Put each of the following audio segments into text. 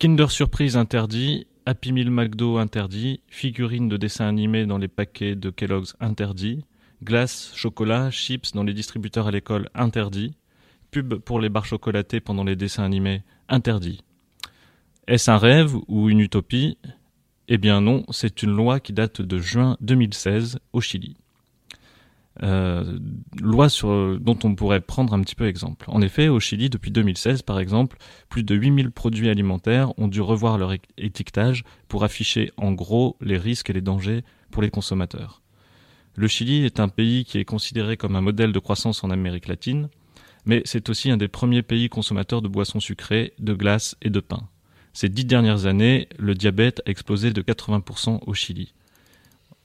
Kinder Surprise interdit, Happy Meal McDo interdit, figurines de dessins animés dans les paquets de Kellogg's interdit, glace, chocolat, chips dans les distributeurs à l'école interdit, pub pour les barres chocolatées pendant les dessins animés interdit. Est-ce un rêve ou une utopie? Eh bien non, c'est une loi qui date de juin 2016 au Chili. Euh, loi sur, dont on pourrait prendre un petit peu exemple. En effet, au Chili, depuis 2016 par exemple, plus de 8000 produits alimentaires ont dû revoir leur étiquetage pour afficher en gros les risques et les dangers pour les consommateurs. Le Chili est un pays qui est considéré comme un modèle de croissance en Amérique latine, mais c'est aussi un des premiers pays consommateurs de boissons sucrées, de glace et de pain. Ces dix dernières années, le diabète a explosé de 80% au Chili.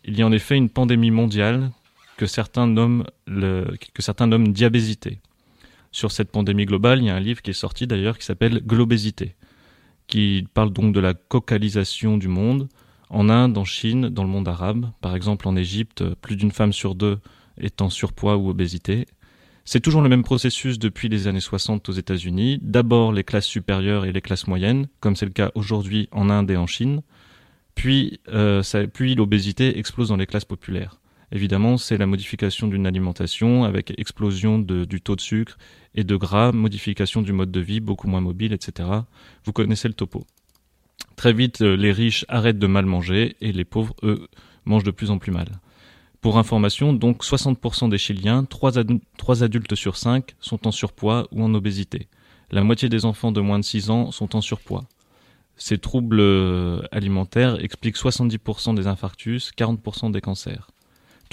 Il y a en effet une pandémie mondiale que certains nomment, le, diabésité. Sur cette pandémie globale, il y a un livre qui est sorti d'ailleurs qui s'appelle Globésité, qui parle donc de la cocalisation du monde. En Inde, en Chine, dans le monde arabe, par exemple en Égypte, plus d'une femme sur deux est en surpoids ou obésité. C'est toujours le même processus depuis les années 60 aux États-Unis. D'abord les classes supérieures et les classes moyennes, comme c'est le cas aujourd'hui en Inde et en Chine. Puis, euh, puis l'obésité explose dans les classes populaires. Évidemment, c'est la modification d'une alimentation avec explosion du taux de sucre et de gras, modification du mode de vie, beaucoup moins mobile, etc. Vous connaissez le topo. Très vite, euh, les riches arrêtent de mal manger et les pauvres, eux, mangent de plus en plus mal. Pour information, donc 60% des Chiliens, 3, adultes sur 5, sont en surpoids ou en obésité. La moitié des enfants de moins de 6 ans sont en surpoids. Ces troubles euh, alimentaires expliquent 70% des infarctus, 40% des cancers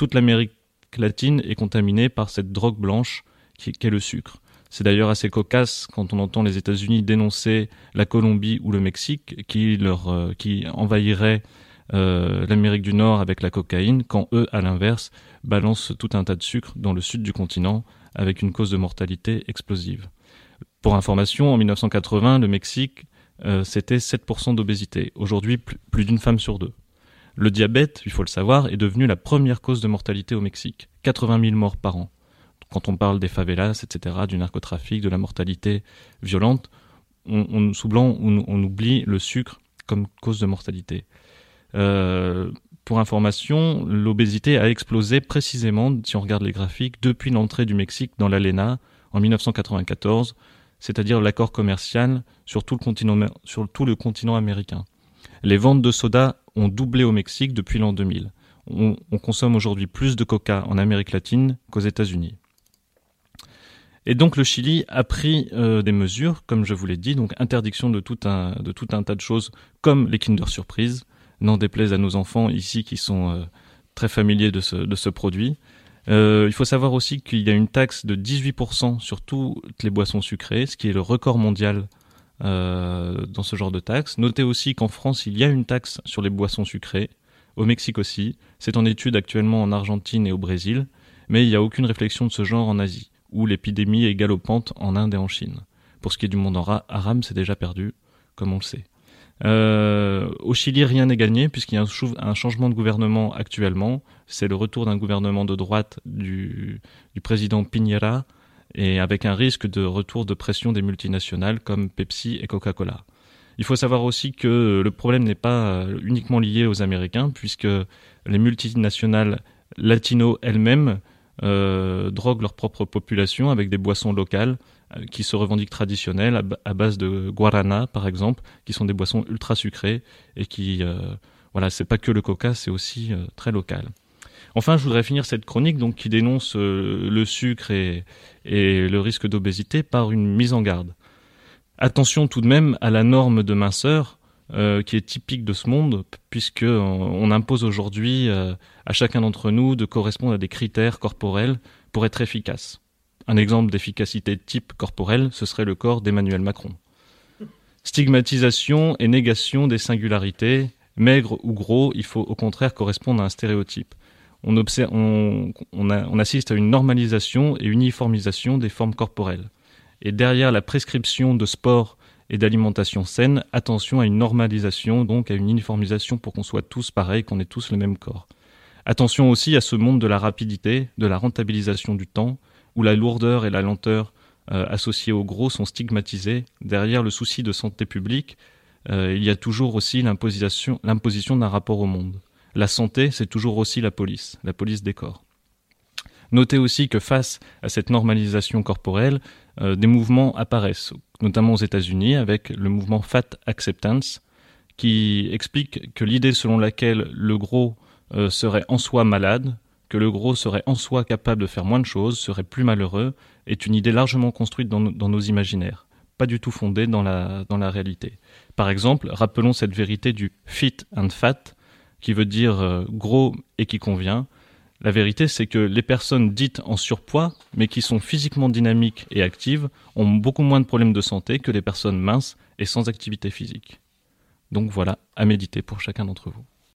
toute l'Amérique latine est contaminée par cette drogue blanche qui, est le sucre. C'est d'ailleurs assez cocasse quand on entend les États-Unis dénoncer la Colombie ou le Mexique qui, leur, euh, envahiraient euh, l'Amérique du Nord avec la cocaïne, quand eux, à l'inverse, balancent tout un tas de sucre dans le sud du continent avec une cause de mortalité explosive. Pour information, en 1980, le Mexique, euh, c'était 7% d'obésité. Aujourd'hui, plus d'une femme sur deux. Le diabète, il faut le savoir, est devenu la première cause de mortalité au Mexique. 80 000 morts par an. Quand on parle des favelas, etc., du narcotrafic, de la mortalité violente, on, sous blanc, on, oublie le sucre comme cause de mortalité. Euh, pour information, l'obésité a explosé précisément, si on regarde les graphiques, depuis l'entrée du Mexique dans l'ALENA en 1994, c'est-à-dire l'accord commercial sur tout, le continent, sur tout le continent américain. Les ventes de soda ont doublé au Mexique depuis l'an 2000. On, consomme aujourd'hui plus de coca en Amérique latine qu'aux États-Unis. Et donc le Chili a pris euh, des mesures, comme je vous l'ai dit, donc interdiction de tout, un, tas de choses comme les Kinder Surprise, n'en déplaise à nos enfants ici qui sont euh, très familiers de ce, de ce produit. Euh, il faut savoir aussi qu'il y a une taxe de 18% sur toutes les boissons sucrées, ce qui est le record mondial euh, dans ce genre de taxe. Notez aussi qu'en France, il y a une taxe sur les boissons sucrées, au Mexique aussi. C'est en étude actuellement en Argentine et au Brésil, mais il n'y a aucune réflexion de ce genre en Asie, où l'épidémie est galopante en Inde et en Chine. Pour ce qui est du monde arabe, c'est déjà perdu, comme on le sait. Euh, au Chili, rien n'est gagné puisqu'il y a un, changement de gouvernement actuellement. C'est le retour d'un gouvernement de droite du, du président Piñera et avec un risque de retour de pression des multinationales comme Pepsi et Coca-Cola. Il faut savoir aussi que le problème n'est pas euh, uniquement lié aux Américains, puisque les multinationales latino elles-mêmes euh, droguent leur propre population avec des boissons locales euh, qui se revendiquent traditionnelles à, base de guarana, par exemple, qui sont des boissons ultra sucrées et qui, voilà, c'est pas que le coca, c'est aussi très local. Enfin, je voudrais finir cette chronique qui dénonce euh, le sucre et, le risque d'obésité par une mise en garde. Attention tout de même à la norme de minceur euh, qui est typique de ce monde, puisque on, impose aujourd'hui euh, à chacun d'entre nous de correspondre à des critères corporels pour être efficace. Un exemple d'efficacité type corporel, ce serait le corps d'Emmanuel Macron. Stigmatisation et négation des singularités, maigre ou gros, il faut au contraire correspondre à un stéréotype on, assiste à une normalisation et uniformisation des formes corporelles. Et derrière la prescription de sport et d'alimentation saine, attention à une normalisation, donc à une uniformisation pour qu'on soit tous pareils, qu'on ait tous le même corps. Attention aussi à ce monde de la rapidité, de la rentabilisation du temps, où la lourdeur et la lenteur euh, associées au gros sont stigmatisées derrière le souci de santé publique, euh, il y a toujours aussi l'imposition d'un rapport au monde. La santé, c'est toujours aussi la police, la police des corps. Notez aussi que face à cette normalisation corporelle, euh, des mouvements apparaissent, notamment aux États-Unis, avec le mouvement Fat Acceptance, qui explique que l'idée selon laquelle le gros euh, serait en soi malade, que le gros serait en soi capable de faire moins de choses, serait plus malheureux, est une idée largement construite dans, nos imaginaires, pas du tout fondée dans la, dans la réalité. Par exemple, rappelons cette vérité du fit and fat, qui veut dire euh, gros et qui convient, la vérité, c'est que les personnes dites en surpoids, mais qui sont physiquement dynamiques et actives, ont beaucoup moins de problèmes de santé que les personnes minces et sans activité physique. Donc voilà, à méditer pour chacun d'entre vous.